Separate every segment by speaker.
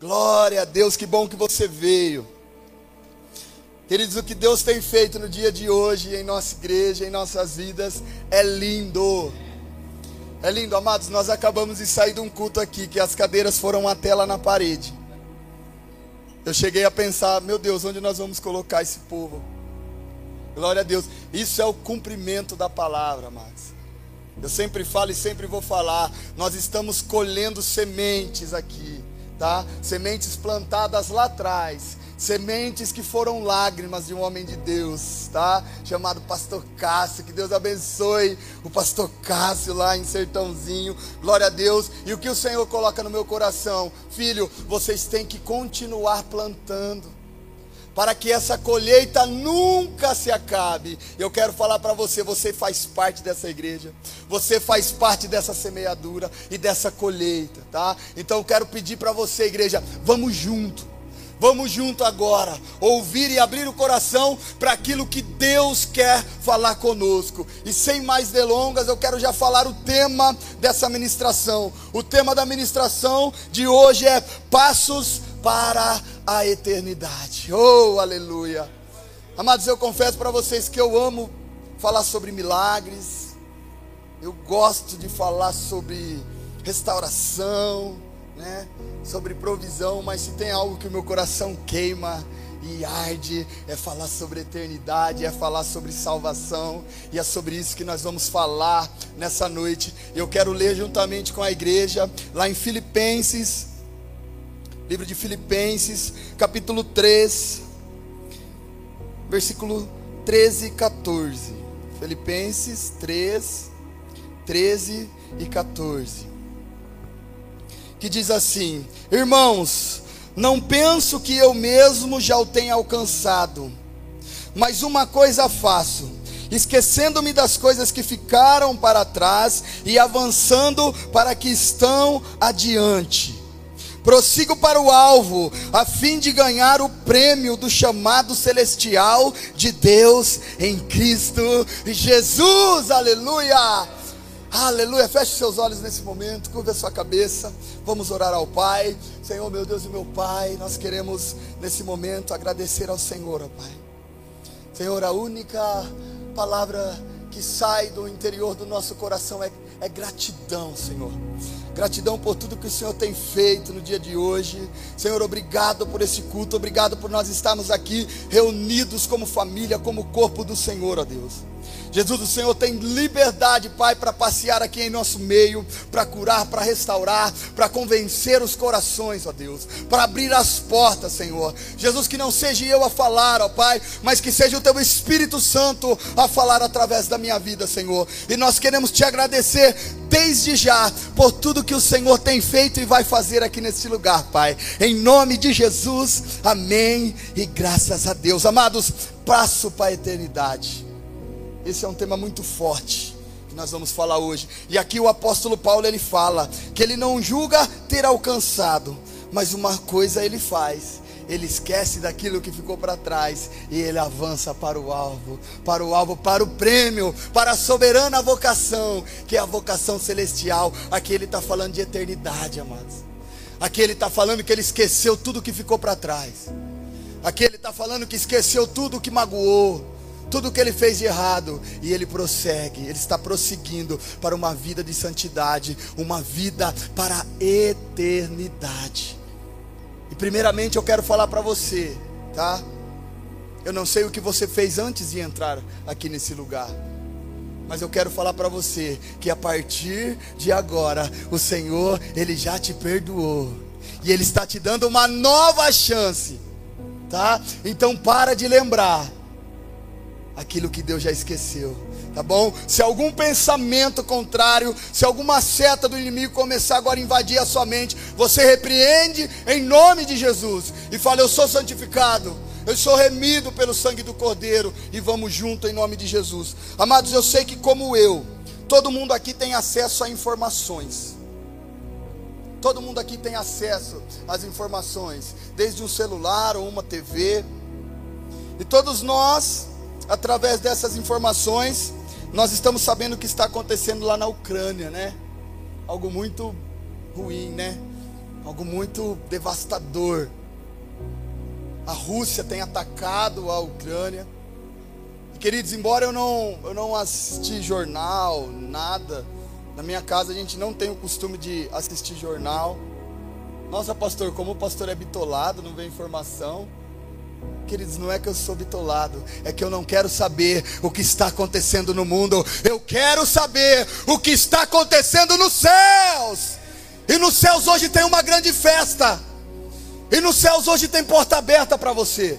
Speaker 1: Glória a Deus, que bom que você veio. Queridos, o que Deus tem feito no dia de hoje em nossa igreja, em nossas vidas, é lindo. É lindo, amados. Nós acabamos de sair de um culto aqui que as cadeiras foram até lá na parede. Eu cheguei a pensar, meu Deus, onde nós vamos colocar esse povo? Glória a Deus. Isso é o cumprimento da palavra, amados. Eu sempre falo e sempre vou falar. Nós estamos colhendo sementes aqui, tá? Sementes plantadas lá atrás. Sementes que foram lágrimas de um homem de Deus, tá? Chamado Pastor Cássio. Que Deus abençoe o Pastor Cássio lá em Sertãozinho. Glória a Deus. E o que o Senhor coloca no meu coração? Filho, vocês têm que continuar plantando para que essa colheita nunca se acabe. Eu quero falar para você: você faz parte dessa igreja, você faz parte dessa semeadura e dessa colheita, tá? Então eu quero pedir para você, igreja, vamos junto. Vamos junto agora, ouvir e abrir o coração para aquilo que Deus quer falar conosco. E sem mais delongas, eu quero já falar o tema dessa ministração. O tema da ministração de hoje é Passos para a eternidade. Oh, aleluia. Amados, eu confesso para vocês que eu amo falar sobre milagres. Eu gosto de falar sobre restauração, né? Sobre provisão, mas se tem algo que o meu coração queima e arde, é falar sobre eternidade, é falar sobre salvação, e é sobre isso que nós vamos falar nessa noite. Eu quero ler juntamente com a igreja, lá em Filipenses, livro de Filipenses, capítulo 3, versículo 13 e 14. Filipenses 3, 13 e 14. Que diz assim: Irmãos, não penso que eu mesmo já o tenha alcançado, mas uma coisa faço esquecendo-me das coisas que ficaram para trás e avançando para que estão adiante. Prossigo para o alvo, a fim de ganhar o prêmio do chamado celestial de Deus em Cristo Jesus. Aleluia! Aleluia. Feche seus olhos nesse momento, curva a sua cabeça. Vamos orar ao Pai. Senhor, meu Deus e meu Pai, nós queremos nesse momento agradecer ao Senhor, ó Pai. Senhor, a única palavra que sai do interior do nosso coração é, é gratidão, Senhor. Gratidão por tudo que o Senhor tem feito no dia de hoje. Senhor, obrigado por esse culto, obrigado por nós estarmos aqui reunidos como família, como corpo do Senhor, ó Deus. Jesus, o Senhor tem liberdade, Pai, para passear aqui em nosso meio, para curar, para restaurar, para convencer os corações, ó Deus, para abrir as portas, Senhor. Jesus, que não seja eu a falar, ó Pai, mas que seja o Teu Espírito Santo a falar através da minha vida, Senhor. E nós queremos te agradecer desde já por tudo que o Senhor tem feito e vai fazer aqui nesse lugar, Pai. Em nome de Jesus, amém e graças a Deus. Amados, passo para a eternidade. Esse é um tema muito forte que nós vamos falar hoje. E aqui o apóstolo Paulo ele fala que ele não julga ter alcançado, mas uma coisa ele faz. Ele esquece daquilo que ficou para trás e ele avança para o alvo, para o alvo, para o prêmio, para a soberana vocação, que é a vocação celestial. Aqui ele está falando de eternidade, amados. Aqui ele está falando que ele esqueceu tudo que ficou para trás. Aqui ele está falando que esqueceu tudo que magoou tudo que ele fez de errado, e ele prossegue, ele está prosseguindo para uma vida de santidade, uma vida para a eternidade. E primeiramente eu quero falar para você, tá? Eu não sei o que você fez antes de entrar aqui nesse lugar. Mas eu quero falar para você que a partir de agora o Senhor, ele já te perdoou. E ele está te dando uma nova chance, tá? Então para de lembrar aquilo que Deus já esqueceu, tá bom? Se algum pensamento contrário, se alguma seta do inimigo começar agora a invadir a sua mente, você repreende em nome de Jesus e fala: Eu sou santificado, eu sou remido pelo sangue do Cordeiro e vamos junto em nome de Jesus. Amados, eu sei que como eu, todo mundo aqui tem acesso a informações. Todo mundo aqui tem acesso às informações, desde um celular ou uma TV. E todos nós através dessas informações, nós estamos sabendo o que está acontecendo lá na Ucrânia, né? Algo muito ruim, né? algo muito devastador. A Rússia tem atacado a Ucrânia. Queridos, embora eu não, eu não assisti jornal, nada, na minha casa a gente não tem o costume de assistir jornal. Nossa, pastor, como o pastor é bitolado, não vê informação. Queridos, não é que eu sou bitolado, é que eu não quero saber o que está acontecendo no mundo, eu quero saber o que está acontecendo nos céus. E nos céus hoje tem uma grande festa, e nos céus hoje tem porta aberta para você.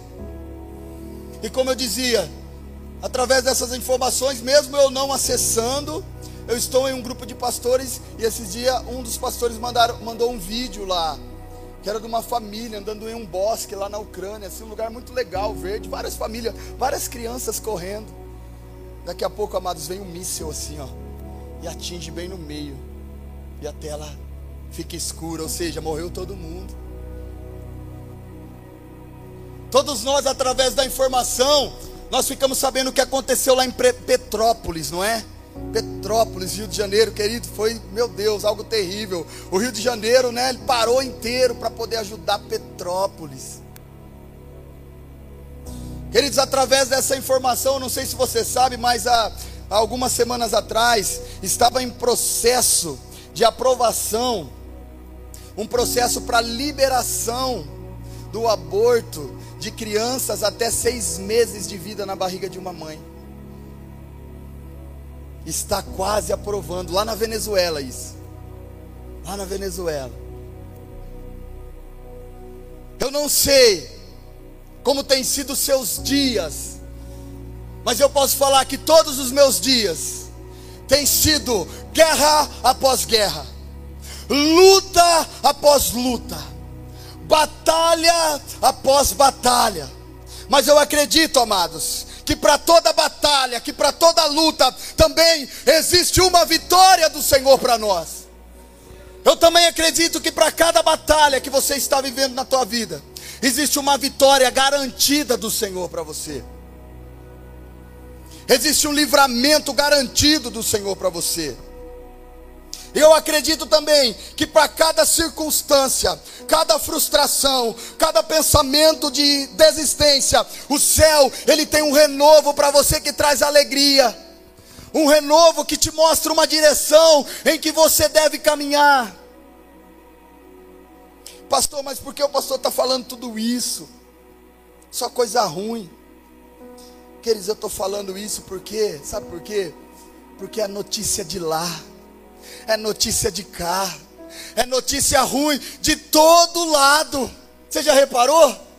Speaker 1: E como eu dizia, através dessas informações, mesmo eu não acessando, eu estou em um grupo de pastores e esses dias um dos pastores mandaram, mandou um vídeo lá que era de uma família andando em um bosque lá na Ucrânia, assim, um lugar muito legal, verde, várias famílias, várias crianças correndo. Daqui a pouco, amados, vem um míssil assim, ó, e atinge bem no meio, e a tela fica escura, ou seja, morreu todo mundo. Todos nós, através da informação, nós ficamos sabendo o que aconteceu lá em Petrópolis, não é? Petrópolis, Rio de Janeiro, querido, foi, meu Deus, algo terrível. O Rio de Janeiro, né, ele parou inteiro para poder ajudar Petrópolis. Queridos, através dessa informação, não sei se você sabe, mas há, há algumas semanas atrás estava em processo de aprovação um processo para liberação do aborto de crianças até seis meses de vida na barriga de uma mãe está quase aprovando, lá na Venezuela isso. Lá na Venezuela. Eu não sei como tem sido seus dias, mas eu posso falar que todos os meus dias têm sido guerra após guerra, luta após luta, batalha após batalha. Mas eu acredito, amados, que para toda batalha, que para toda luta, também existe uma vitória do Senhor para nós. Eu também acredito que para cada batalha que você está vivendo na tua vida, existe uma vitória garantida do Senhor para você. Existe um livramento garantido do Senhor para você. Eu acredito também que para cada circunstância, cada frustração, cada pensamento de desistência, o céu, ele tem um renovo para você que traz alegria. Um renovo que te mostra uma direção em que você deve caminhar. Pastor, mas por que o pastor está falando tudo isso? Só coisa ruim. Queridos, eu estou falando isso porque, sabe por quê? Porque a notícia de lá é notícia de cá, é notícia ruim de todo lado. Você já reparou?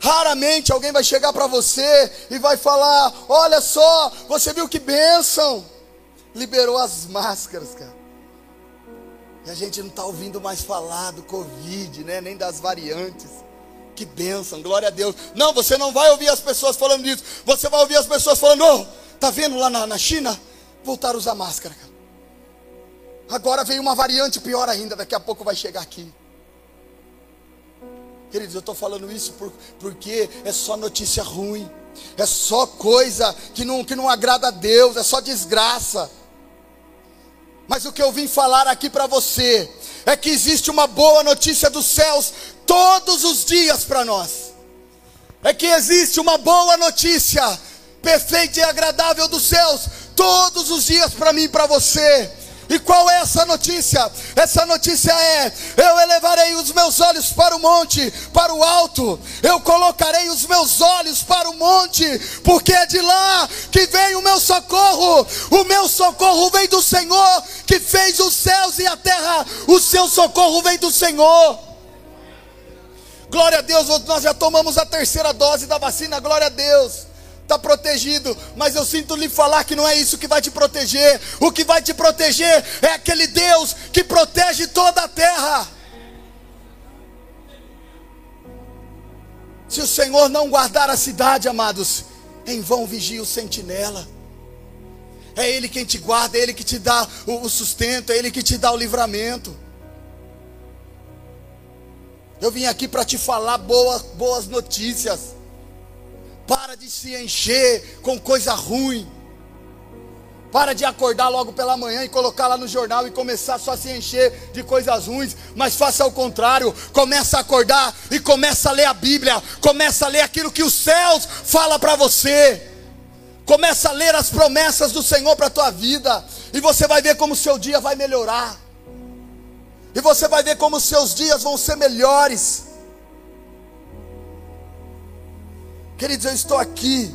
Speaker 1: Raramente alguém vai chegar para você e vai falar: Olha só, você viu que bênção? Liberou as máscaras, cara. E a gente não está ouvindo mais falar do Covid, né? nem das variantes. Que bênção, glória a Deus. Não, você não vai ouvir as pessoas falando disso. Você vai ouvir as pessoas falando: Oh, tá vendo lá na, na China? Voltaram a usar máscara, cara. Agora veio uma variante pior ainda, daqui a pouco vai chegar aqui. Queridos, eu estou falando isso por, porque é só notícia ruim, é só coisa que não, que não agrada a Deus, é só desgraça. Mas o que eu vim falar aqui para você é que existe uma boa notícia dos céus todos os dias para nós. É que existe uma boa notícia perfeita e agradável dos céus todos os dias para mim e para você. E qual é essa notícia? Essa notícia é: eu elevarei os meus olhos para o monte, para o alto, eu colocarei os meus olhos para o monte, porque é de lá que vem o meu socorro. O meu socorro vem do Senhor, que fez os céus e a terra. O seu socorro vem do Senhor. Glória a Deus, nós já tomamos a terceira dose da vacina, glória a Deus está protegido, mas eu sinto lhe falar que não é isso que vai te proteger. O que vai te proteger é aquele Deus que protege toda a terra. Se o Senhor não guardar a cidade, amados, em vão vigia o sentinela. É Ele quem te guarda, é Ele que te dá o sustento, é Ele que te dá o livramento. Eu vim aqui para te falar boas, boas notícias. Para de se encher com coisa ruim. Para de acordar logo pela manhã e colocar lá no jornal e começar só a se encher de coisas ruins, mas faça o contrário, começa a acordar e começa a ler a Bíblia, começa a ler aquilo que os céus fala para você. Começa a ler as promessas do Senhor para a tua vida, e você vai ver como o seu dia vai melhorar. E você vai ver como os seus dias vão ser melhores. Queridos, eu estou aqui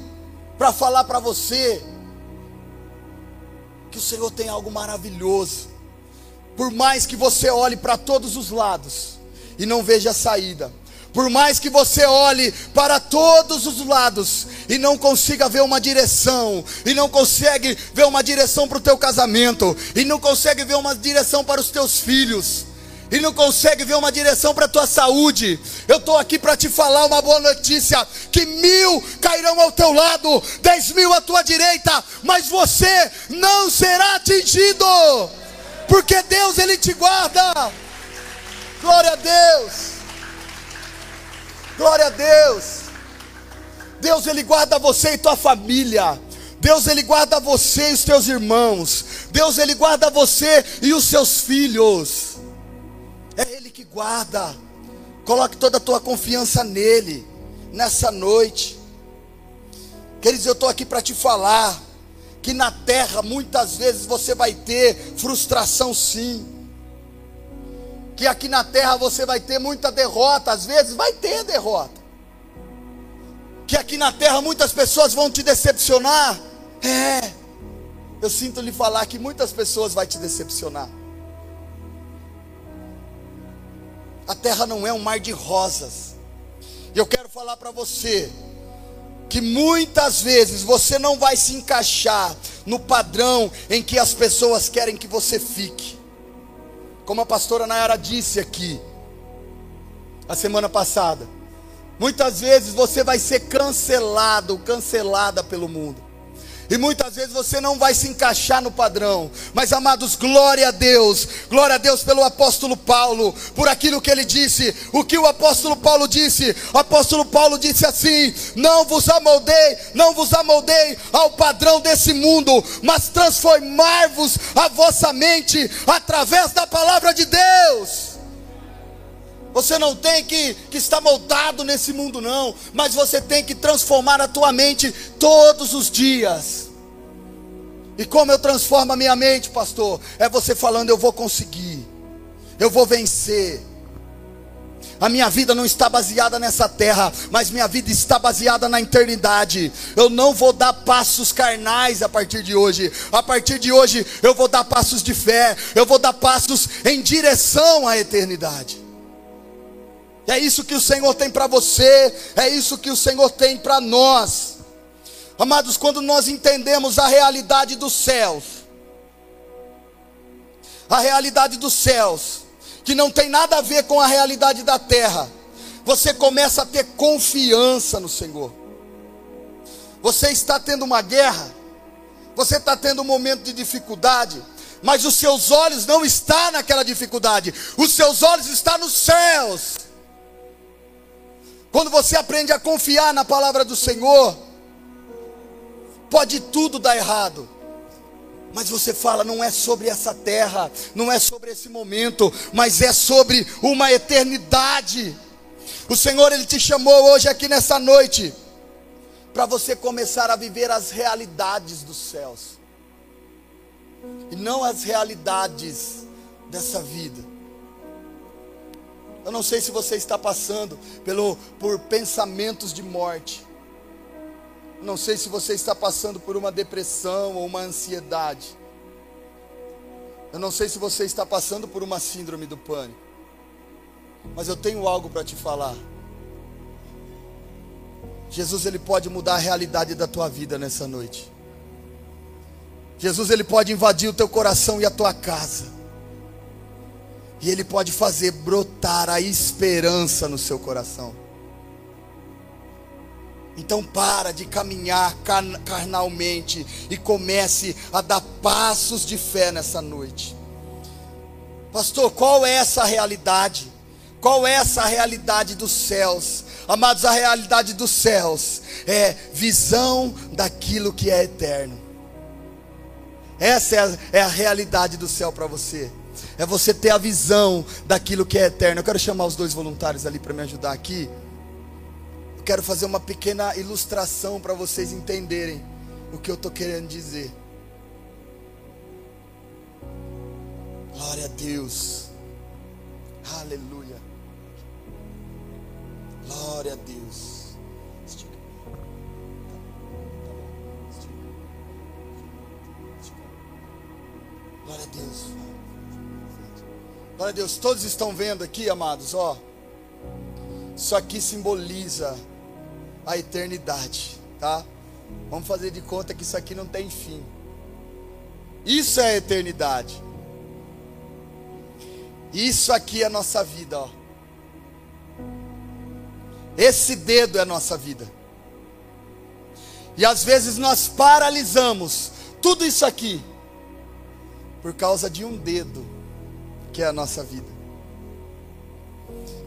Speaker 1: para falar para você que o Senhor tem algo maravilhoso. Por mais que você olhe para todos os lados e não veja saída, por mais que você olhe para todos os lados e não consiga ver uma direção, e não consegue ver uma direção para o teu casamento, e não consegue ver uma direção para os teus filhos, e não consegue ver uma direção para a tua saúde, eu estou aqui para te falar uma boa notícia: que mil cairão ao teu lado, dez mil à tua direita, mas você não será atingido, porque Deus ele te guarda. Glória a Deus. Glória a Deus. Deus ele guarda você e tua família. Deus ele guarda você e os teus irmãos. Deus ele guarda você e os seus filhos. Guarda. Coloque toda a tua confiança nele nessa noite. Queridos, eu estou aqui para te falar que na terra muitas vezes você vai ter frustração sim. Que aqui na terra você vai ter muita derrota, às vezes vai ter derrota. Que aqui na terra muitas pessoas vão te decepcionar. É. Eu sinto lhe falar que muitas pessoas vai te decepcionar. A terra não é um mar de rosas. E eu quero falar para você que muitas vezes você não vai se encaixar no padrão em que as pessoas querem que você fique. Como a pastora Nayara disse aqui, a semana passada. Muitas vezes você vai ser cancelado, cancelada pelo mundo. E muitas vezes você não vai se encaixar no padrão. Mas amados, glória a Deus. Glória a Deus pelo apóstolo Paulo, por aquilo que ele disse. O que o apóstolo Paulo disse? O apóstolo Paulo disse assim: "Não vos amoldei, não vos amoldei ao padrão desse mundo, mas transformai-vos a vossa mente através da palavra de Deus." Você não tem que, que estar moldado nesse mundo, não. Mas você tem que transformar a tua mente todos os dias. E como eu transformo a minha mente, pastor? É você falando: eu vou conseguir, eu vou vencer. A minha vida não está baseada nessa terra, mas minha vida está baseada na eternidade. Eu não vou dar passos carnais a partir de hoje. A partir de hoje eu vou dar passos de fé, eu vou dar passos em direção à eternidade. É isso que o Senhor tem para você, é isso que o Senhor tem para nós. Amados, quando nós entendemos a realidade dos céus, a realidade dos céus, que não tem nada a ver com a realidade da terra, você começa a ter confiança no Senhor. Você está tendo uma guerra, você está tendo um momento de dificuldade, mas os seus olhos não estão naquela dificuldade, os seus olhos estão nos céus. Quando você aprende a confiar na palavra do Senhor, pode tudo dar errado. Mas você fala, não é sobre essa terra, não é sobre esse momento, mas é sobre uma eternidade. O Senhor, Ele te chamou hoje aqui nessa noite, para você começar a viver as realidades dos céus, e não as realidades dessa vida. Eu não sei se você está passando pelo, por pensamentos de morte. Eu não sei se você está passando por uma depressão ou uma ansiedade. Eu não sei se você está passando por uma síndrome do pânico. Mas eu tenho algo para te falar. Jesus ele pode mudar a realidade da tua vida nessa noite. Jesus ele pode invadir o teu coração e a tua casa. E Ele pode fazer brotar a esperança no seu coração. Então para de caminhar carnalmente e comece a dar passos de fé nessa noite. Pastor, qual é essa realidade? Qual é essa realidade dos céus? Amados, a realidade dos céus é visão daquilo que é eterno. Essa é a, é a realidade do céu para você. É você ter a visão daquilo que é eterno. Eu quero chamar os dois voluntários ali para me ajudar aqui. Eu quero fazer uma pequena ilustração para vocês entenderem o que eu estou querendo dizer. Glória a Deus. Aleluia. Glória a Deus. Glória a Deus. Glória a Deus. Todos estão vendo aqui, amados, ó. Isso aqui simboliza a eternidade, tá? Vamos fazer de conta que isso aqui não tem fim. Isso é a eternidade. Isso aqui é a nossa vida, ó. Esse dedo é a nossa vida. E às vezes nós paralisamos tudo isso aqui por causa de um dedo, que é a nossa vida.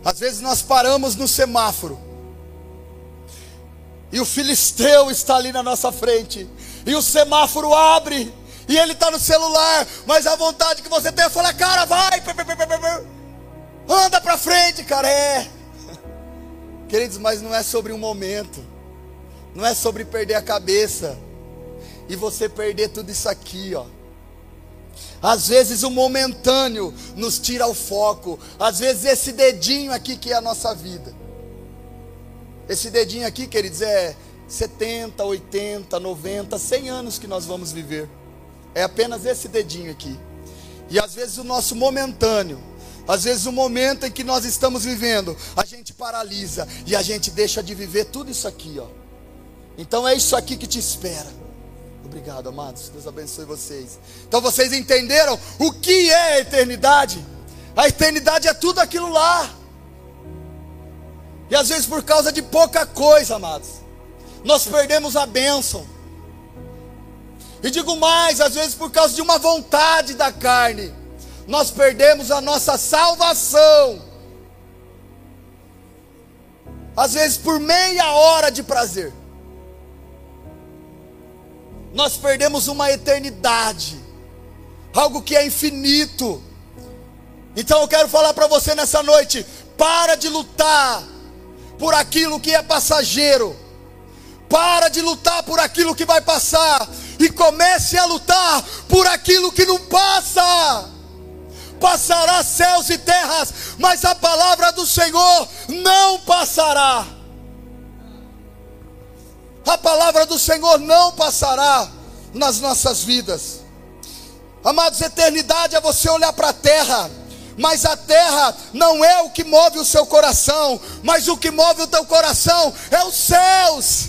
Speaker 1: Às vezes nós paramos no semáforo, e o filisteu está ali na nossa frente, e o semáforo abre, e ele está no celular, mas a vontade que você tem é falar, cara, vai, anda para frente, cara, é. Queridos, mas não é sobre um momento, não é sobre perder a cabeça, e você perder tudo isso aqui, ó. Às vezes o momentâneo nos tira o foco. Às vezes esse dedinho aqui que é a nossa vida. Esse dedinho aqui, queridos, é 70, 80, 90, 100 anos que nós vamos viver. É apenas esse dedinho aqui. E às vezes o nosso momentâneo, às vezes o momento em que nós estamos vivendo, a gente paralisa e a gente deixa de viver tudo isso aqui, ó. Então é isso aqui que te espera. Obrigado, amados. Deus abençoe vocês. Então vocês entenderam o que é a eternidade? A eternidade é tudo aquilo lá. E às vezes por causa de pouca coisa, amados, nós perdemos a bênção. E digo mais, às vezes por causa de uma vontade da carne, nós perdemos a nossa salvação. Às vezes por meia hora de prazer nós perdemos uma eternidade, algo que é infinito. Então eu quero falar para você nessa noite: para de lutar por aquilo que é passageiro, para de lutar por aquilo que vai passar, e comece a lutar por aquilo que não passa. Passará céus e terras, mas a palavra do Senhor não passará a palavra do Senhor não passará nas nossas vidas. Amados, eternidade é você olhar para a terra, mas a terra não é o que move o seu coração, mas o que move o teu coração é os céus.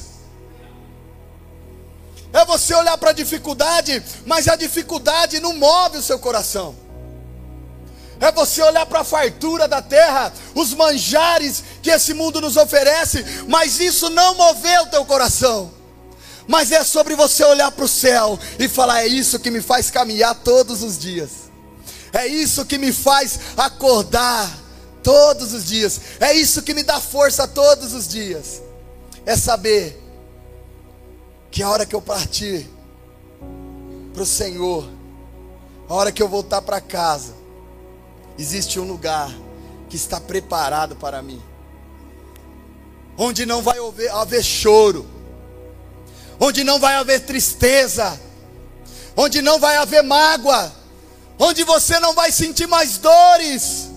Speaker 1: É você olhar para a dificuldade, mas a dificuldade não move o seu coração é você olhar para a fartura da terra, os manjares que esse mundo nos oferece, mas isso não mover o teu coração. Mas é sobre você olhar para o céu e falar: é isso que me faz caminhar todos os dias, é isso que me faz acordar todos os dias, é isso que me dá força todos os dias. É saber que a hora que eu partir para o Senhor, a hora que eu voltar para casa, existe um lugar que está preparado para mim, onde não vai haver, haver choro, onde não vai haver tristeza, onde não vai haver mágoa, onde você não vai sentir mais dores.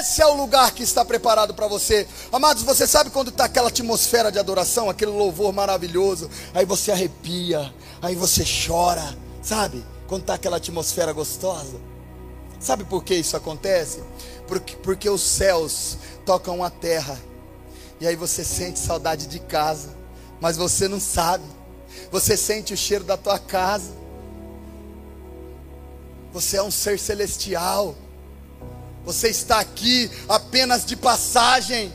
Speaker 1: Esse é o lugar que está preparado para você. Amados, você sabe quando está aquela atmosfera de adoração, aquele louvor maravilhoso, aí você arrepia, aí você chora, sabe? Quando está aquela atmosfera gostosa. Sabe por que isso acontece? Porque, porque os céus tocam a terra. E aí você sente saudade de casa, mas você não sabe. Você sente o cheiro da tua casa. Você é um ser celestial. Você está aqui apenas de passagem.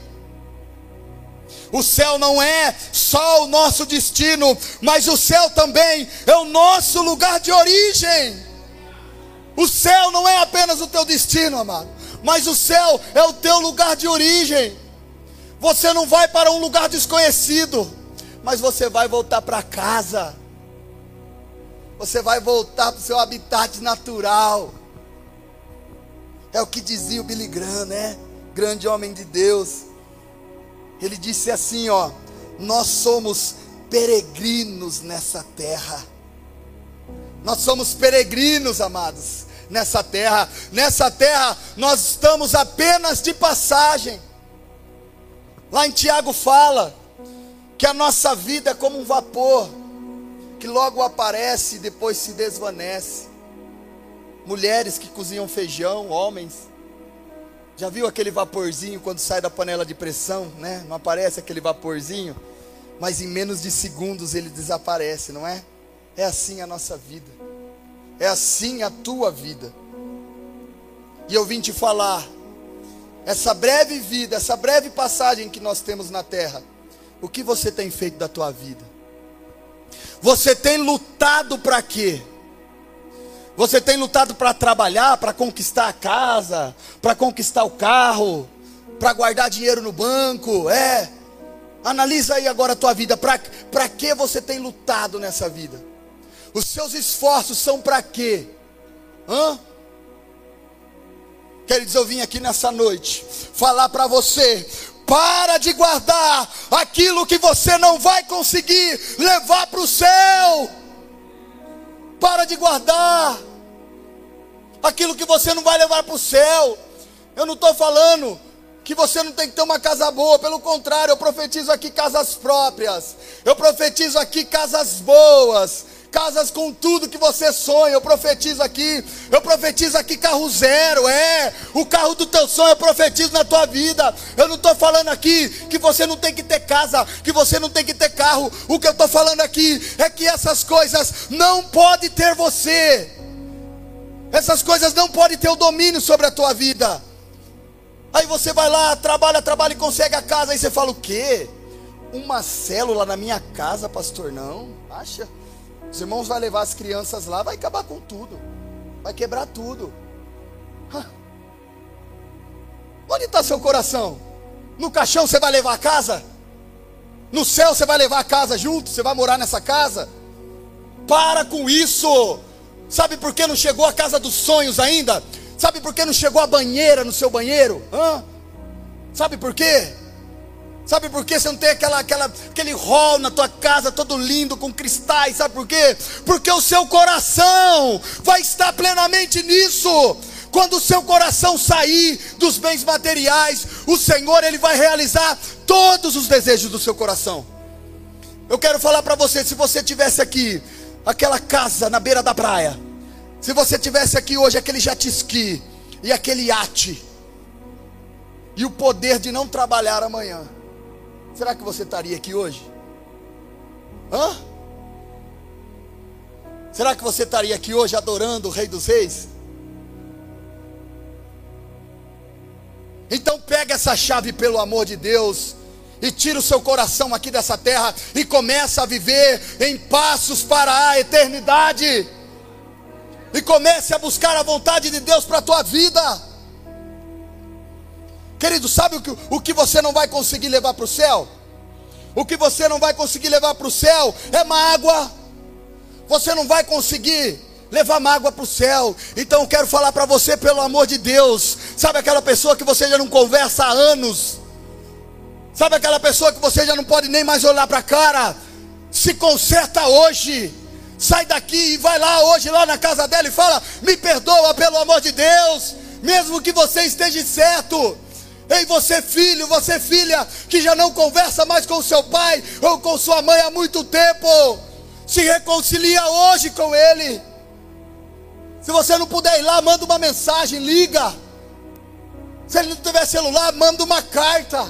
Speaker 1: O céu não é só o nosso destino, mas o céu também é o nosso lugar de origem. O céu não é apenas o teu destino, amado, mas o céu é o teu lugar de origem. Você não vai para um lugar desconhecido, mas você vai voltar para casa. Você vai voltar para o seu habitat natural. É o que dizia o Billy Graham, né? Grande homem de Deus. Ele disse assim, ó: Nós somos peregrinos nessa terra. Nós somos peregrinos, amados, nessa terra. Nessa terra nós estamos apenas de passagem. Lá em Tiago fala que a nossa vida é como um vapor que logo aparece e depois se desvanece mulheres que cozinham feijão, homens. Já viu aquele vaporzinho quando sai da panela de pressão, né? Não aparece aquele vaporzinho, mas em menos de segundos ele desaparece, não é? É assim a nossa vida. É assim a tua vida. E eu vim te falar essa breve vida, essa breve passagem que nós temos na terra. O que você tem feito da tua vida? Você tem lutado para quê? Você tem lutado para trabalhar, para conquistar a casa, para conquistar o carro, para guardar dinheiro no banco, é. Analisa aí agora a tua vida, para que você tem lutado nessa vida? Os seus esforços são para quê? Hã? Queridos, eu vim aqui nessa noite falar para você, para de guardar aquilo que você não vai conseguir levar para o céu. Para de guardar aquilo que você não vai levar para o céu. Eu não estou falando que você não tem que ter uma casa boa, pelo contrário, eu profetizo aqui casas próprias, eu profetizo aqui casas boas, casas com tudo que você sonha. Eu profetizo aqui, eu profetizo aqui carro zero, é, o carro do teu sonho eu profetizo na tua vida. Eu não estou falando aqui que você não tem que ter casa, que você não tem que ter carro. O que eu estou falando aqui é que essas coisas não pode ter você. Essas coisas não podem ter o domínio sobre a tua vida. Aí você vai lá, trabalha, trabalha e consegue a casa. Aí você fala: o quê? Uma célula na minha casa, pastor? Não, acha? Os irmãos vão levar as crianças lá, vai acabar com tudo, vai quebrar tudo. Onde está seu coração? No caixão você vai levar a casa? No céu você vai levar a casa junto? Você vai morar nessa casa? Para com isso! Sabe por que não chegou a casa dos sonhos ainda? Sabe por que não chegou a banheira no seu banheiro? Hã? Sabe por quê? Sabe por que você não tem aquela, aquela, aquele hall na tua casa todo lindo com cristais? Sabe por quê? Porque o seu coração vai estar plenamente nisso. Quando o seu coração sair dos bens materiais, o Senhor ele vai realizar todos os desejos do seu coração. Eu quero falar para você, se você tivesse aqui aquela casa na beira da praia, se você tivesse aqui hoje aquele jet ski e aquele iate e o poder de não trabalhar amanhã, Será que você estaria aqui hoje? Hã? Será que você estaria aqui hoje adorando o Rei dos Reis? Então pega essa chave pelo amor de Deus e tira o seu coração aqui dessa terra e começa a viver em passos para a eternidade. E comece a buscar a vontade de Deus para a tua vida. Querido, sabe o que, o que você não vai conseguir levar para o céu? O que você não vai conseguir levar para o céu é mágoa. Você não vai conseguir levar mágoa para o céu. Então eu quero falar para você, pelo amor de Deus. Sabe aquela pessoa que você já não conversa há anos? Sabe aquela pessoa que você já não pode nem mais olhar para a cara? Se conserta hoje. Sai daqui e vai lá hoje, lá na casa dela e fala: Me perdoa, pelo amor de Deus. Mesmo que você esteja certo. Ei, você filho, você filha, que já não conversa mais com seu pai ou com sua mãe há muito tempo, se reconcilia hoje com ele. Se você não puder ir lá, manda uma mensagem, liga. Se ele não tiver celular, manda uma carta.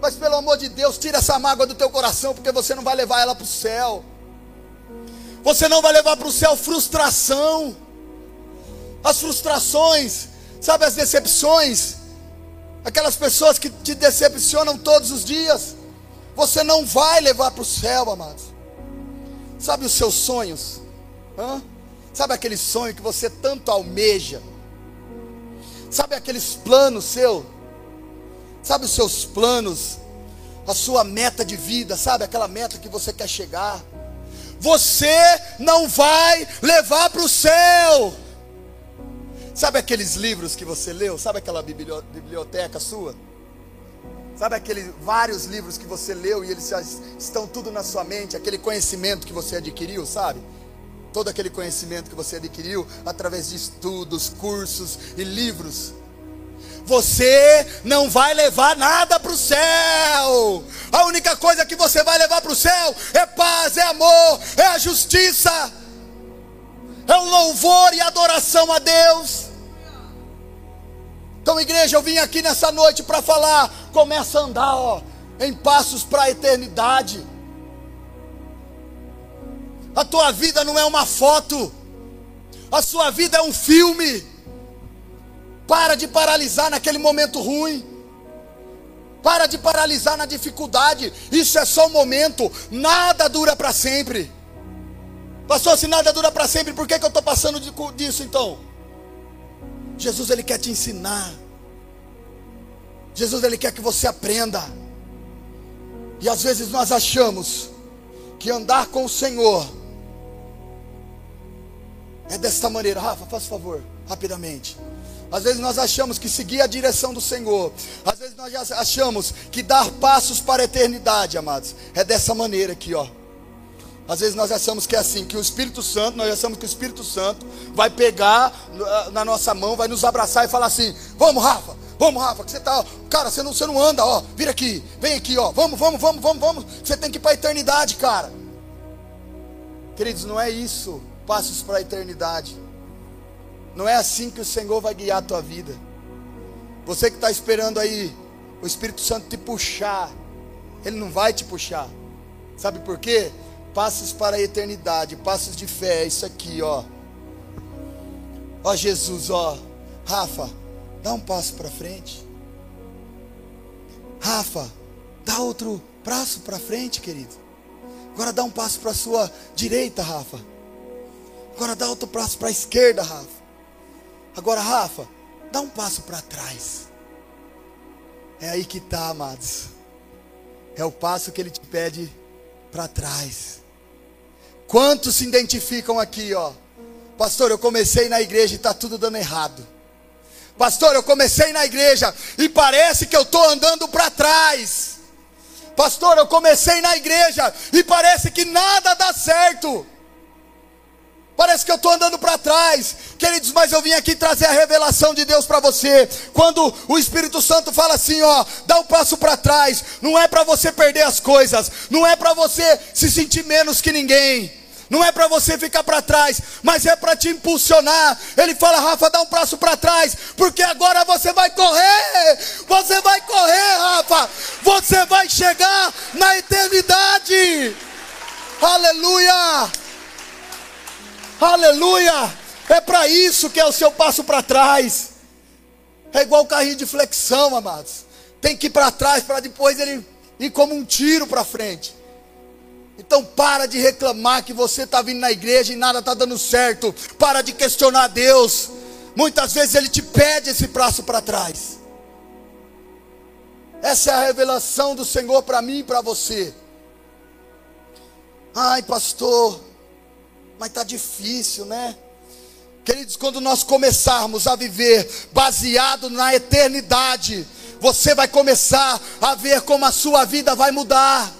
Speaker 1: Mas pelo amor de Deus, tira essa mágoa do teu coração, porque você não vai levar ela para o céu. Você não vai levar para o céu frustração. As frustrações, sabe, as decepções aquelas pessoas que te decepcionam todos os dias, você não vai levar para o céu, amados. Sabe os seus sonhos? Hã? Sabe aquele sonho que você tanto almeja? Sabe aqueles planos seu? Sabe os seus planos? A sua meta de vida, sabe aquela meta que você quer chegar? você não vai levar para o céu. Sabe aqueles livros que você leu? Sabe aquela biblioteca sua? Sabe aqueles vários livros que você leu e eles estão tudo na sua mente, aquele conhecimento que você adquiriu, sabe? Todo aquele conhecimento que você adquiriu através de estudos, cursos e livros. Você não vai levar nada para o céu. A única coisa que você vai levar para o céu é paz, é amor, é a justiça, é o louvor e adoração a Deus. Então, igreja, eu vim aqui nessa noite para falar. Começa a andar, ó, em passos para a eternidade. A tua vida não é uma foto, a sua vida é um filme. Para de paralisar naquele momento ruim. Para de paralisar na dificuldade. Isso é só um momento. Nada dura para sempre. Pastor, se nada dura para sempre, por que, que eu estou passando disso então? Jesus ele quer te ensinar. Jesus ele quer que você aprenda. E às vezes nós achamos que andar com o Senhor é desta maneira. Rafa, faz favor, rapidamente. Às vezes nós achamos que seguir a direção do Senhor. Às vezes nós achamos que dar passos para a eternidade, amados, é dessa maneira aqui, ó. Às vezes nós achamos que é assim, que o Espírito Santo, nós achamos que o Espírito Santo vai pegar ah, na nossa mão, vai nos abraçar e falar assim: "Vamos, Rafa, vamos, Rafa, que você tá, cara, você não, você não anda, ó, vira aqui, vem aqui, ó, vamos, vamos, vamos, vamos, vamos, você tem que ir para a eternidade, cara." Queridos, não é isso, passos para a eternidade. Não é assim que o Senhor vai guiar a tua vida. Você que está esperando aí o Espírito Santo te puxar, Ele não vai te puxar. Sabe por quê? Passos para a eternidade, passos de fé, é isso aqui, ó. Ó Jesus, ó. Rafa, dá um passo para frente. Rafa, dá outro passo para frente, querido. Agora dá um passo para a sua direita, Rafa. Agora dá outro passo para a esquerda, Rafa. Agora, Rafa, dá um passo para trás. É aí que está, amados. É o passo que ele te pede para trás. Quantos se identificam aqui, ó? Pastor, eu comecei na igreja e está tudo dando errado. Pastor, eu comecei na igreja e parece que eu estou andando para trás. Pastor, eu comecei na igreja e parece que nada dá certo. Parece que eu estou andando para trás, queridos, mas eu vim aqui trazer a revelação de Deus para você. Quando o Espírito Santo fala assim, ó, dá um passo para trás, não é para você perder as coisas, não é para você se sentir menos que ninguém, não é para você ficar para trás, mas é para te impulsionar. Ele fala, Rafa, dá um passo para trás, porque agora você vai correr, você vai correr, Rafa, você vai chegar na eternidade. Aleluia! Aleluia! É para isso que é o seu passo para trás. É igual o carrinho de flexão, amados. Tem que ir para trás para depois ele ir como um tiro para frente. Então para de reclamar que você está vindo na igreja e nada está dando certo. Para de questionar Deus. Muitas vezes Ele te pede esse braço para trás. Essa é a revelação do Senhor para mim e para você. Ai, pastor, mas está difícil, né? Queridos, quando nós começarmos a viver baseado na eternidade, você vai começar a ver como a sua vida vai mudar.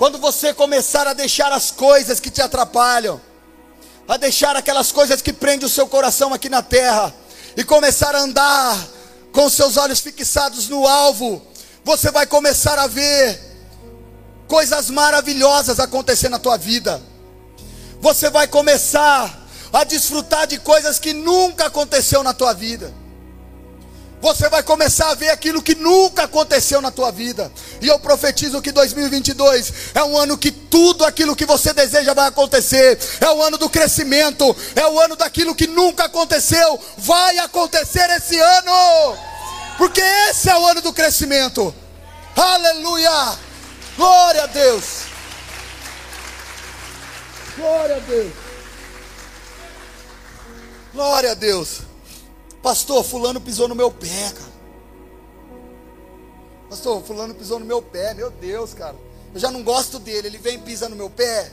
Speaker 1: Quando você começar a deixar as coisas que te atrapalham, a deixar aquelas coisas que prendem o seu coração aqui na terra, e começar a andar com seus olhos fixados no alvo, você vai começar a ver coisas maravilhosas acontecer na tua vida. Você vai começar a desfrutar de coisas que nunca aconteceu na tua vida. Você vai começar a ver aquilo que nunca aconteceu na tua vida. E eu profetizo que 2022 é um ano que tudo aquilo que você deseja vai acontecer. É o ano do crescimento, é o ano daquilo que nunca aconteceu, vai acontecer esse ano. Porque esse é o ano do crescimento. Aleluia! Glória a Deus. Glória a Deus. Glória a Deus. Pastor, fulano pisou no meu pé, cara. Pastor, fulano pisou no meu pé, meu Deus, cara. Eu já não gosto dele, ele vem e pisa no meu pé.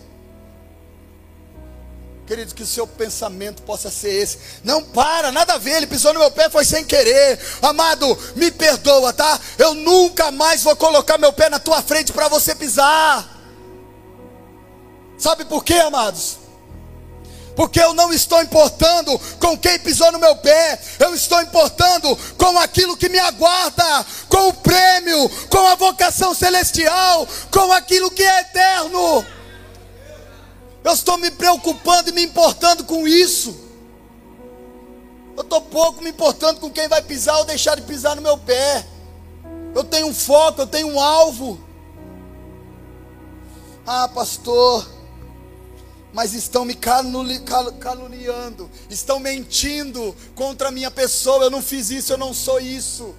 Speaker 1: Queridos, que o seu pensamento possa ser esse. Não para, nada a ver, ele pisou no meu pé, foi sem querer. Amado, me perdoa, tá? Eu nunca mais vou colocar meu pé na tua frente para você pisar. Sabe por quê, amados? Porque eu não estou importando com quem pisou no meu pé, eu estou importando com aquilo que me aguarda, com o prêmio, com a vocação celestial, com aquilo que é eterno. Eu estou me preocupando e me importando com isso. Eu estou pouco me importando com quem vai pisar ou deixar de pisar no meu pé. Eu tenho um foco, eu tenho um alvo. Ah, pastor, mas estão me caluniando, estão mentindo contra a minha pessoa. Eu não fiz isso, eu não sou isso.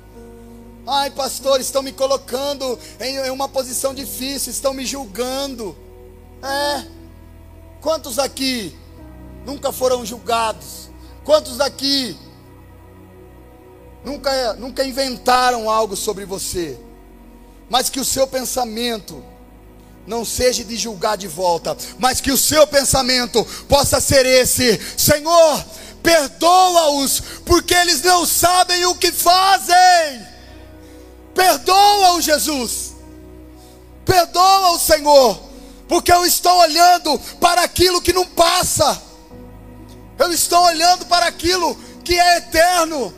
Speaker 1: Ai, pastor, estão me colocando em uma posição difícil, estão me julgando. É. Quantos aqui nunca foram julgados? Quantos aqui nunca, nunca inventaram algo sobre você? Mas que o seu pensamento não seja de julgar de volta, mas que o seu pensamento possa ser esse: Senhor, perdoa-os, porque eles não sabem o que fazem. Perdoa-os, Jesus. Perdoa-os, Senhor porque eu estou olhando para aquilo que não passa, eu estou olhando para aquilo que é eterno,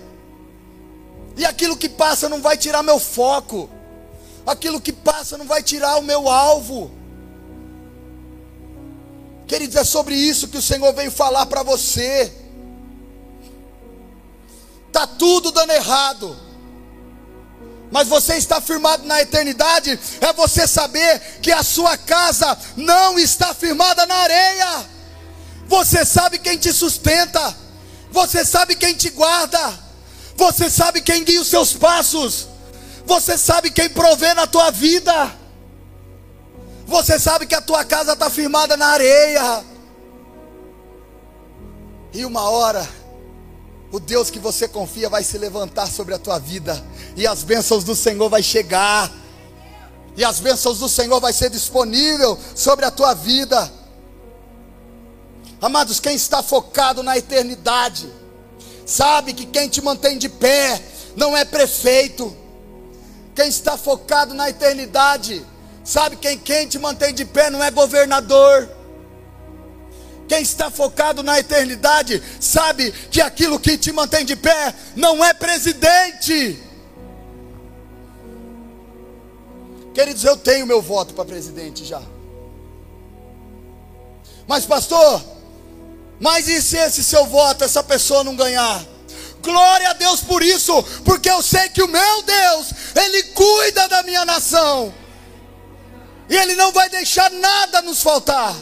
Speaker 1: e aquilo que passa não vai tirar meu foco, aquilo que passa não vai tirar o meu alvo. Queridos, é sobre isso que o Senhor veio falar para você. Está tudo dando errado mas você está firmado na eternidade, é você saber que a sua casa não está firmada na areia. Você sabe quem te sustenta, você sabe quem te guarda, você sabe quem guia os seus passos, você sabe quem provê na tua vida. Você sabe que a tua casa está firmada na areia. E uma hora o Deus que você confia vai se levantar sobre a tua vida, e as bênçãos do Senhor vai chegar, e as bênçãos do Senhor vai ser disponível sobre a tua vida. Amados, quem está focado na eternidade, sabe que quem te mantém de pé não é prefeito. Quem está focado na eternidade, sabe quem quem te mantém de pé não é governador quem está focado na eternidade sabe que aquilo que te mantém de pé não é presidente. Queridos, eu tenho meu voto para presidente já. Mas, pastor, mas e se esse seu voto, essa pessoa não ganhar? Glória a Deus por isso, porque eu sei que o meu Deus, Ele cuida da minha nação, e Ele não vai deixar nada nos faltar.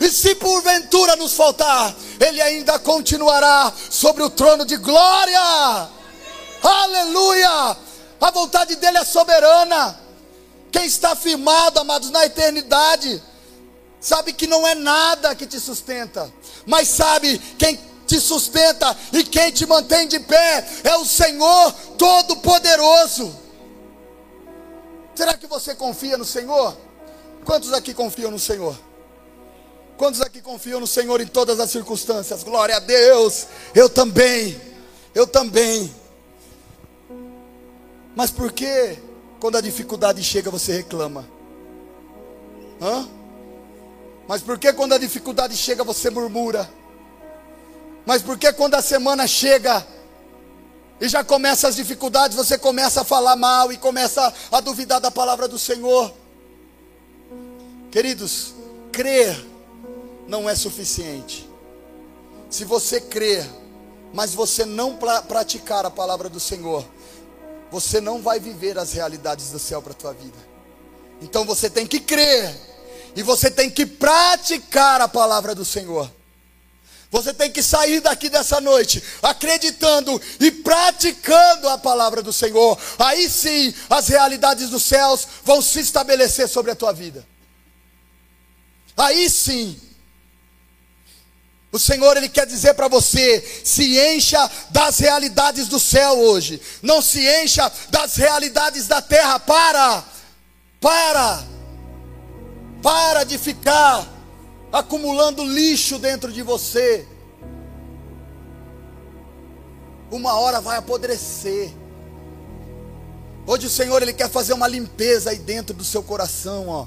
Speaker 1: E se porventura nos faltar, Ele ainda continuará sobre o trono de glória. Aleluia! A vontade dele é soberana. Quem está firmado, amados, na eternidade, sabe que não é nada que te sustenta, mas sabe quem te sustenta e quem te mantém de pé é o Senhor Todo-Poderoso. Será que você confia no Senhor? Quantos aqui confiam no Senhor? Quantos aqui confiam no Senhor em todas as circunstâncias? Glória a Deus. Eu também. Eu também. Mas por que quando a dificuldade chega você reclama? Hã? Mas por que quando a dificuldade chega você murmura? Mas por que quando a semana chega e já começa as dificuldades, você começa a falar mal e começa a duvidar da palavra do Senhor? Queridos, crer não é suficiente. Se você crer, mas você não praticar a palavra do Senhor, você não vai viver as realidades do céu para a tua vida. Então você tem que crer e você tem que praticar a palavra do Senhor. Você tem que sair daqui dessa noite acreditando e praticando a palavra do Senhor. Aí sim as realidades dos céus vão se estabelecer sobre a tua vida. Aí sim o Senhor ele quer dizer para você: se encha das realidades do céu hoje, não se encha das realidades da terra. Para, Para! Para de ficar acumulando lixo dentro de você. Uma hora vai apodrecer. Hoje o Senhor ele quer fazer uma limpeza aí dentro do seu coração, ó.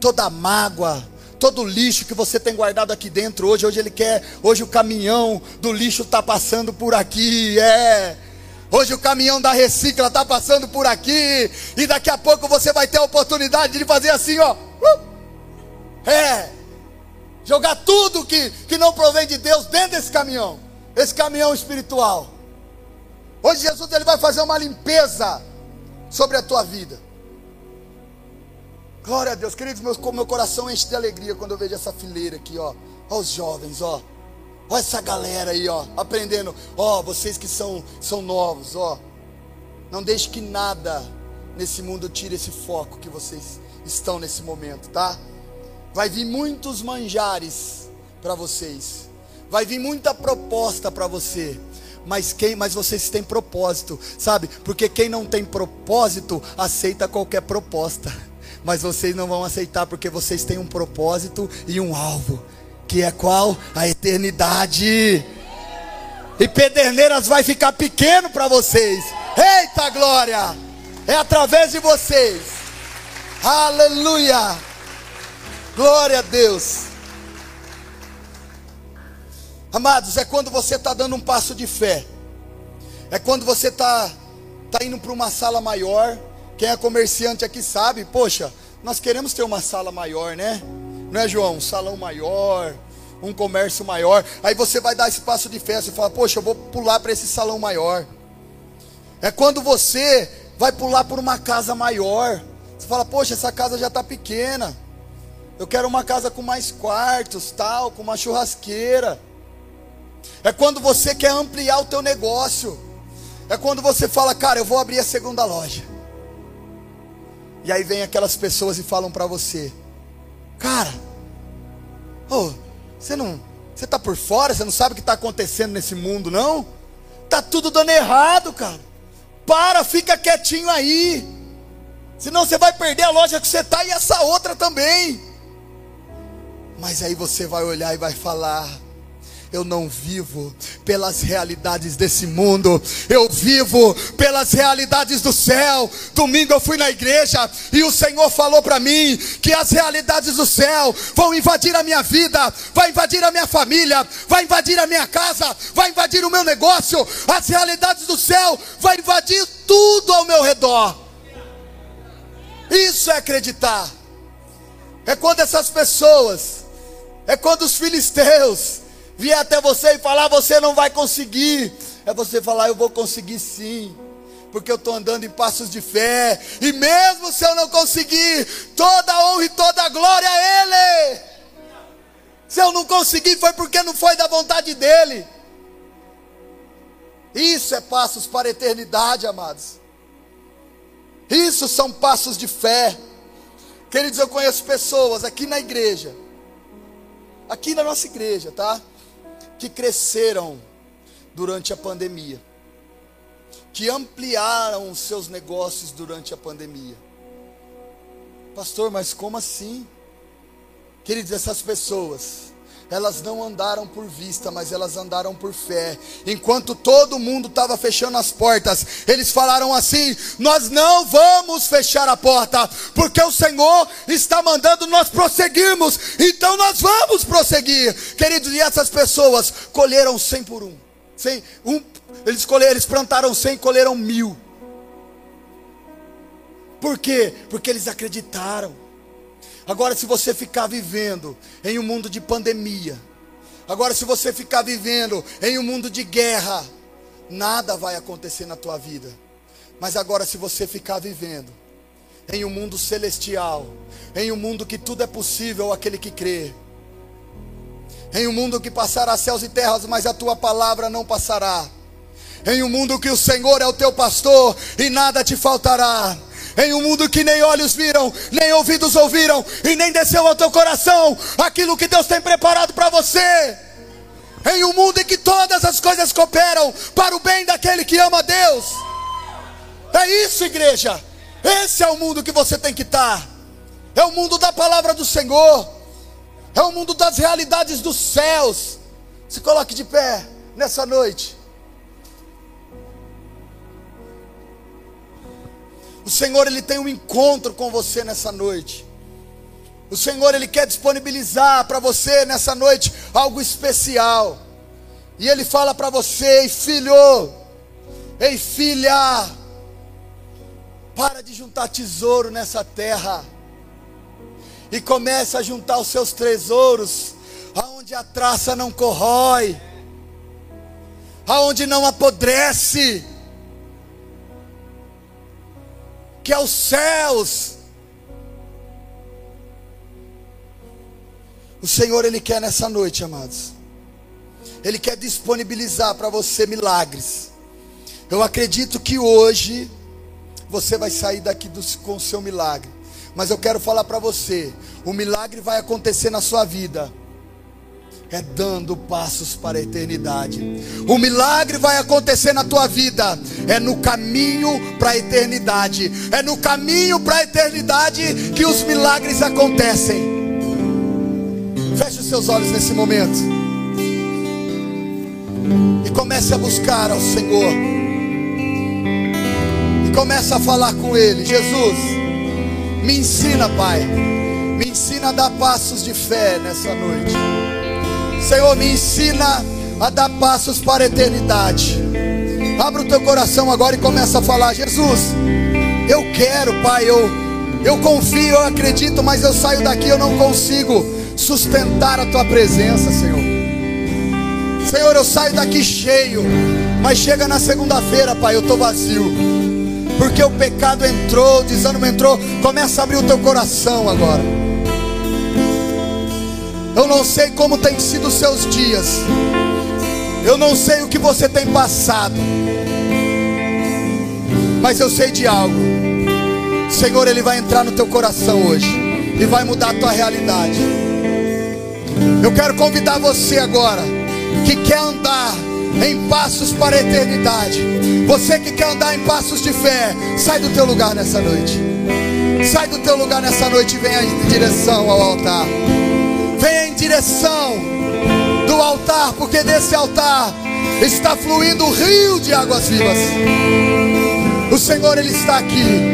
Speaker 1: Toda mágoa, todo lixo que você tem guardado aqui dentro hoje, hoje ele quer, hoje o caminhão do lixo está passando por aqui, é. Hoje o caminhão da recicla está passando por aqui e daqui a pouco você vai ter a oportunidade de fazer assim, ó. Uh! É. Jogar tudo que, que não provém de Deus dentro desse caminhão. Esse caminhão espiritual. Hoje Jesus ele vai fazer uma limpeza sobre a tua vida. Glória a Deus, queridos, meu, meu coração enche de alegria quando eu vejo essa fileira aqui, ó. Olha os jovens, ó. Olha essa galera aí, ó, aprendendo. Ó, vocês que são, são novos, ó. Não deixe que nada nesse mundo tire esse foco que vocês estão nesse momento, tá? Vai vir muitos manjares para vocês. Vai vir muita proposta para você mas quem, mas vocês têm propósito, sabe? Porque quem não tem propósito aceita qualquer proposta. Mas vocês não vão aceitar porque vocês têm um propósito e um alvo, que é qual? A eternidade. E Pederneiras vai ficar pequeno para vocês. Eita glória! É através de vocês. Aleluia! Glória a Deus. Amados, é quando você está dando um passo de fé. É quando você está tá indo para uma sala maior. Quem é comerciante aqui sabe, poxa, nós queremos ter uma sala maior, né? Não é, João? Um salão maior, um comércio maior. Aí você vai dar esse passo de fé. Você fala, poxa, eu vou pular para esse salão maior. É quando você vai pular por uma casa maior. Você fala, poxa, essa casa já está pequena. Eu quero uma casa com mais quartos, tal, com uma churrasqueira. É quando você quer ampliar o teu negócio. É quando você fala, cara, eu vou abrir a segunda loja. E aí vem aquelas pessoas e falam para você, cara, oh, você não, você tá por fora, você não sabe o que está acontecendo nesse mundo, não? Tá tudo dando errado, cara. Para, fica quietinho aí. Senão você vai perder a loja que você tá e essa outra também. Mas aí você vai olhar e vai falar: eu não vivo pelas realidades desse mundo, eu vivo pelas realidades do céu. Domingo eu fui na igreja e o Senhor falou para mim que as realidades do céu vão invadir a minha vida, vai invadir a minha família, vai invadir a minha casa, vai invadir o meu negócio. As realidades do céu vai invadir tudo ao meu redor. Isso é acreditar. É quando essas pessoas, é quando os filisteus vier até você e falar, você não vai conseguir. É você falar, eu vou conseguir sim. Porque eu estou andando em passos de fé. E mesmo se eu não conseguir, toda honra e toda glória a Ele. Se eu não conseguir, foi porque não foi da vontade dEle. Isso é passos para a eternidade, amados. Isso são passos de fé. Queridos, eu conheço pessoas aqui na igreja, aqui na nossa igreja, tá? que cresceram durante a pandemia, que ampliaram os seus negócios durante a pandemia. Pastor, mas como assim? Queridos, essas pessoas elas não andaram por vista, mas elas andaram por fé. Enquanto todo mundo estava fechando as portas, eles falaram assim: Nós não vamos fechar a porta, porque o Senhor está mandando nós prosseguirmos, então nós vamos prosseguir. Queridos, e essas pessoas colheram cem por um. 100, um eles, colheram, eles plantaram cem e colheram mil. Por quê? Porque eles acreditaram. Agora, se você ficar vivendo em um mundo de pandemia, agora, se você ficar vivendo em um mundo de guerra, nada vai acontecer na tua vida. Mas agora, se você ficar vivendo em um mundo celestial, em um mundo que tudo é possível aquele que crê, em um mundo que passará céus e terras, mas a tua palavra não passará. Em um mundo que o Senhor é o teu pastor e nada te faltará em um mundo que nem olhos viram, nem ouvidos ouviram, e nem desceu ao teu coração aquilo que Deus tem preparado para você. Em um mundo em que todas as coisas cooperam para o bem daquele que ama a Deus. É isso, igreja. Esse é o mundo que você tem que estar. É o mundo da palavra do Senhor. É o mundo das realidades dos céus. Se coloque de pé nessa noite. O Senhor ele tem um encontro com você nessa noite. O Senhor ele quer disponibilizar para você nessa noite algo especial. E ele fala para você, ei filho, ei filha, para de juntar tesouro nessa terra. E comece a juntar os seus tesouros aonde a traça não corrói, aonde não apodrece, que é os céus. O Senhor ele quer nessa noite, amados. Ele quer disponibilizar para você milagres. Eu acredito que hoje você vai sair daqui do, com o seu milagre. Mas eu quero falar para você: o milagre vai acontecer na sua vida. É dando passos para a eternidade. O milagre vai acontecer na tua vida. É no caminho para a eternidade. É no caminho para a eternidade que os milagres acontecem. Feche os seus olhos nesse momento. E comece a buscar ao Senhor. E comece a falar com Ele. Jesus, me ensina, Pai. Me ensina a dar passos de fé nessa noite. Senhor, me ensina a dar passos para a eternidade. Abra o teu coração agora e começa a falar: Jesus, eu quero, Pai, eu, eu confio, eu acredito, mas eu saio daqui, eu não consigo sustentar a tua presença, Senhor. Senhor, eu saio daqui cheio, mas chega na segunda-feira, Pai, eu estou vazio. Porque o pecado entrou, o desânimo entrou. Começa a abrir o teu coração agora. Eu não sei como tem sido os seus dias. Eu não sei o que você tem passado. Mas eu sei de algo. Senhor, Ele vai entrar no teu coração hoje. E vai mudar a tua realidade. Eu quero convidar você agora, que quer andar em passos para a eternidade. Você que quer andar em passos de fé, sai do teu lugar nessa noite. Sai do teu lugar nessa noite e venha em direção ao altar. Venha em direção do altar, porque desse altar está fluindo um rio de águas vivas. O Senhor ele está aqui.